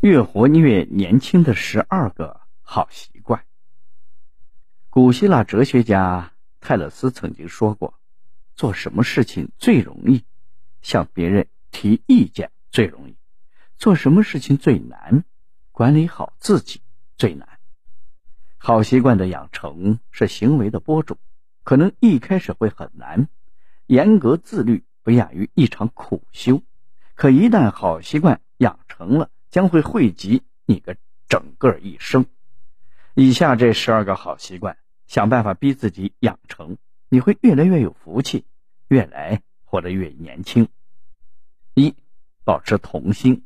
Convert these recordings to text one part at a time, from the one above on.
越活越年轻的十二个好习惯。古希腊哲学家泰勒斯曾经说过：“做什么事情最容易？向别人提意见最容易。做什么事情最难？管理好自己最难。”好习惯的养成是行为的播种，可能一开始会很难，严格自律不亚于一场苦修。可一旦好习惯养成了，将会惠及你的整个一生。以下这十二个好习惯，想办法逼自己养成，你会越来越有福气，越来活得越年轻。一、保持童心。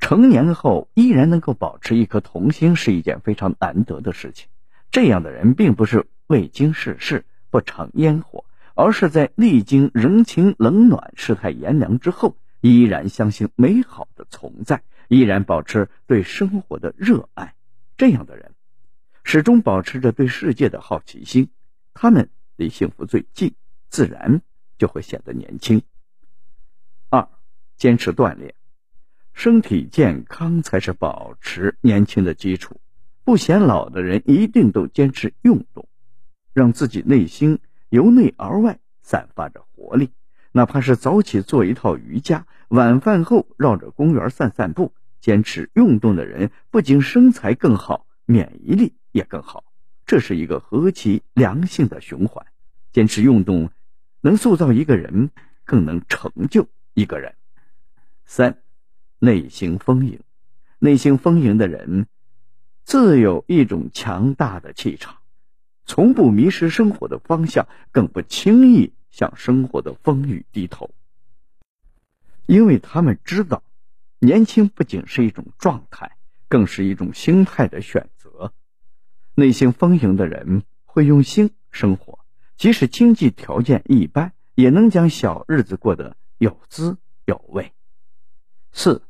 成年后依然能够保持一颗童心，是一件非常难得的事情。这样的人，并不是未经世事、不尝烟火，而是在历经人情冷暖、世态炎凉之后，依然相信美好的存在。依然保持对生活的热爱，这样的人始终保持着对世界的好奇心，他们离幸福最近，自然就会显得年轻。二，坚持锻炼，身体健康才是保持年轻的基础。不显老的人一定都坚持运动，让自己内心由内而外散发着活力。哪怕是早起做一套瑜伽，晚饭后绕着公园散散步。坚持运动的人不仅身材更好，免疫力也更好，这是一个何其良性的循环。坚持运动能塑造一个人，更能成就一个人。三，内心丰盈。内心丰盈的人，自有一种强大的气场，从不迷失生活的方向，更不轻易向生活的风雨低头，因为他们知道。年轻不仅是一种状态，更是一种心态的选择。内心丰盈的人会用心生活，即使经济条件一般，也能将小日子过得有滋有味。四、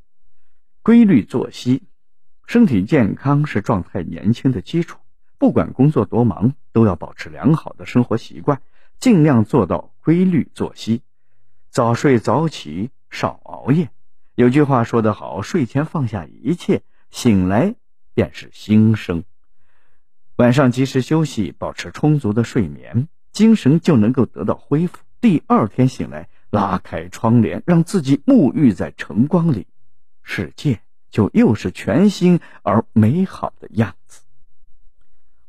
规律作息，身体健康是状态年轻的基础。不管工作多忙，都要保持良好的生活习惯，尽量做到规律作息，早睡早起，少熬夜。有句话说得好：“睡前放下一切，醒来便是新生。”晚上及时休息，保持充足的睡眠，精神就能够得到恢复。第二天醒来，拉开窗帘，让自己沐浴在晨光里，世界就又是全新而美好的样子。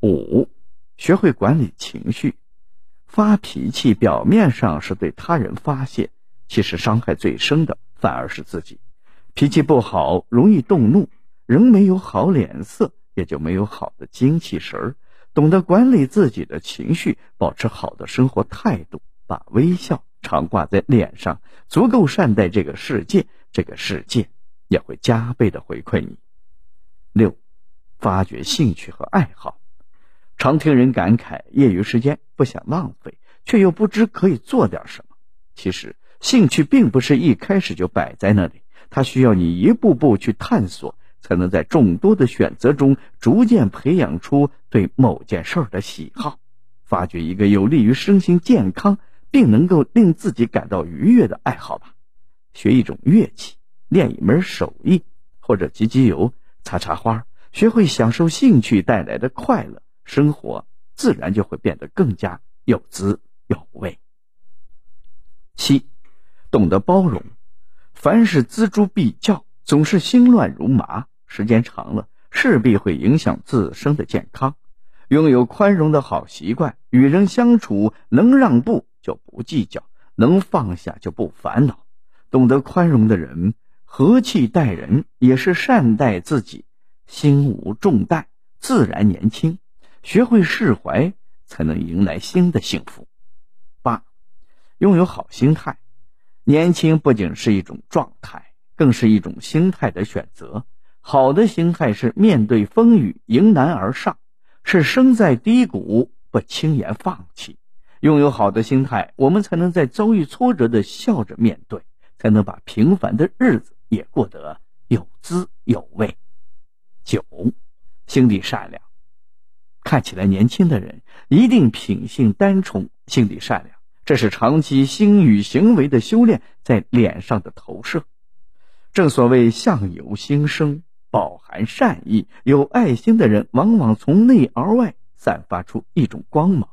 五，学会管理情绪。发脾气表面上是对他人发泄，其实伤害最深的。反而是自己脾气不好，容易动怒，人没有好脸色，也就没有好的精气神儿。懂得管理自己的情绪，保持好的生活态度，把微笑常挂在脸上，足够善待这个世界，这个世界也会加倍的回馈你。六，发掘兴趣和爱好。常听人感慨，业余时间不想浪费，却又不知可以做点什么。其实。兴趣并不是一开始就摆在那里，它需要你一步步去探索，才能在众多的选择中逐渐培养出对某件事儿的喜好，发掘一个有利于身心健康并能够令自己感到愉悦的爱好吧。学一种乐器，练一门手艺，或者集集邮、插插花，学会享受兴趣带来的快乐，生活自然就会变得更加有滋有味。七。懂得包容，凡事锱铢必较，总是心乱如麻，时间长了势必会影响自身的健康。拥有宽容的好习惯，与人相处能让步就不计较，能放下就不烦恼。懂得宽容的人，和气待人，也是善待自己，心无重担，自然年轻。学会释怀，才能迎来新的幸福。八，拥有好心态。年轻不仅是一种状态，更是一种心态的选择。好的心态是面对风雨迎难而上，是生在低谷不轻言放弃。拥有好的心态，我们才能在遭遇挫折的笑着面对，才能把平凡的日子也过得有滋有味。九，心地善良。看起来年轻的人，一定品性单纯，心地善良。这是长期心与行为的修炼在脸上的投射。正所谓相由心生，饱含善意、有爱心的人，往往从内而外散发出一种光芒。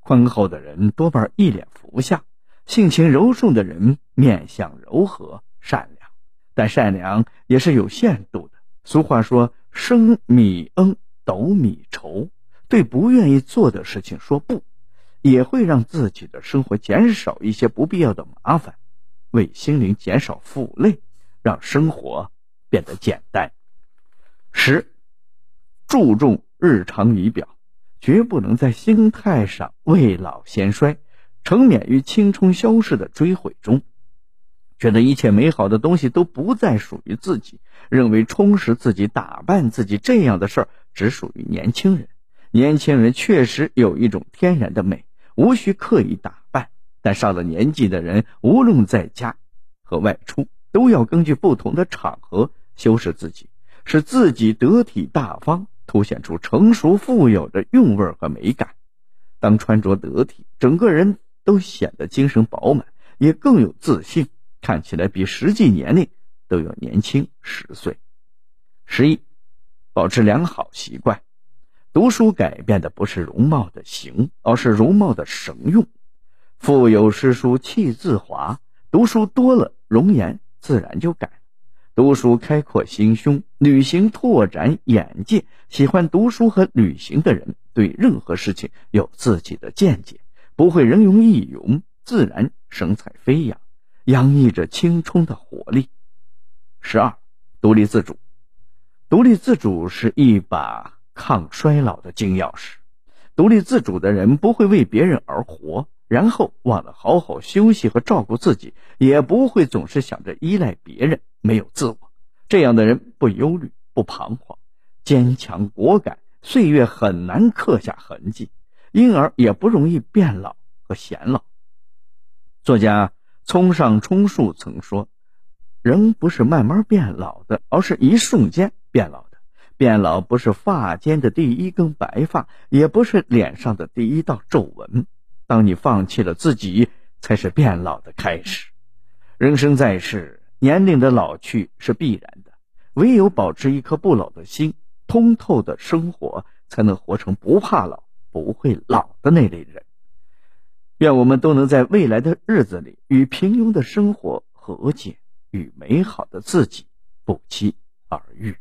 宽厚的人多半一脸福相，性情柔顺的人面相柔和善良，但善良也是有限度的。俗话说：“生米恩，斗米仇。”对不愿意做的事情说不，也会让自己的生活减少一些不必要的麻烦，为心灵减少负累，让生活变得简单。十，注重日常仪表，绝不能在心态上未老先衰，沉湎于青春消逝的追悔中，觉得一切美好的东西都不再属于自己，认为充实自己、打扮自己这样的事儿只属于年轻人。年轻人确实有一种天然的美，无需刻意打扮。但上了年纪的人，无论在家和外出，都要根据不同的场合修饰自己，使自己得体大方，凸显出成熟富有的韵味和美感。当穿着得体，整个人都显得精神饱满，也更有自信，看起来比实际年龄都要年轻十岁。十一，保持良好习惯。读书改变的不是容貌的形，而是容貌的神用。腹有诗书气自华，读书多了，容颜自然就改。读书开阔心胸，旅行拓展眼界。喜欢读书和旅行的人，对任何事情有自己的见解，不会人云亦云，自然神采飞扬，洋溢着青春的活力。十二，独立自主。独立自主是一把。抗衰老的金钥匙，独立自主的人不会为别人而活，然后忘了好好休息和照顾自己，也不会总是想着依赖别人，没有自我。这样的人不忧虑，不彷徨，坚强果敢，岁月很难刻下痕迹，因而也不容易变老和显老。作家村上春树曾说：“人不是慢慢变老的，而是一瞬间变老。”变老不是发间的第一根白发，也不是脸上的第一道皱纹。当你放弃了自己，才是变老的开始。人生在世，年龄的老去是必然的，唯有保持一颗不老的心，通透的生活，才能活成不怕老、不会老的那类人。愿我们都能在未来的日子里，与平庸的生活和解，与美好的自己不期而遇。